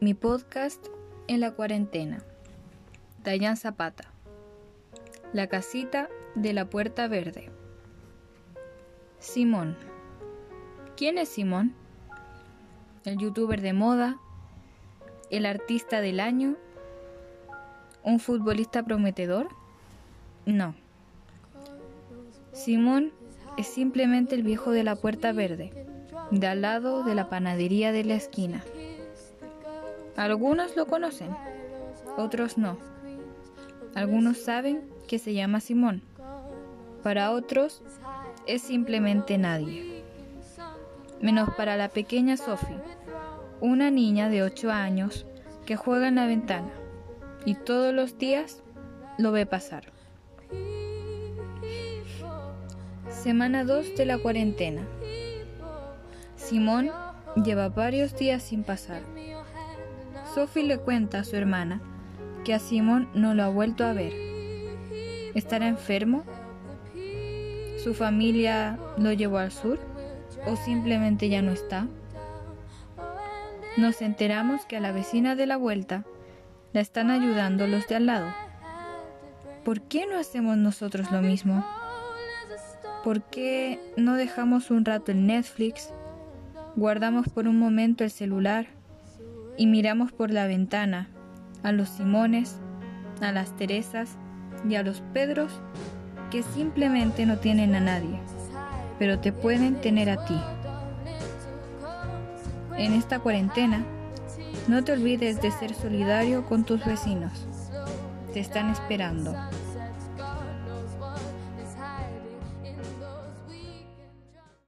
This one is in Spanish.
Mi podcast en la cuarentena. Dayan Zapata. La casita de la puerta verde. Simón. ¿Quién es Simón? ¿El youtuber de moda? ¿El artista del año? ¿Un futbolista prometedor? No. Simón es simplemente el viejo de la puerta verde, de al lado de la panadería de la esquina. Algunos lo conocen, otros no. Algunos saben que se llama Simón. Para otros es simplemente nadie. Menos para la pequeña Sophie, una niña de 8 años que juega en la ventana y todos los días lo ve pasar. Semana 2 de la cuarentena. Simón lleva varios días sin pasar. Sophie le cuenta a su hermana que a Simón no lo ha vuelto a ver. ¿Estará enfermo? ¿Su familia lo llevó al sur? ¿O simplemente ya no está? Nos enteramos que a la vecina de la vuelta la están ayudando los de al lado. ¿Por qué no hacemos nosotros lo mismo? ¿Por qué no dejamos un rato el Netflix, guardamos por un momento el celular y miramos por la ventana a los Simones, a las Teresas y a los Pedros que simplemente no tienen a nadie, pero te pueden tener a ti. En esta cuarentena, no te olvides de ser solidario con tus vecinos. Te están esperando.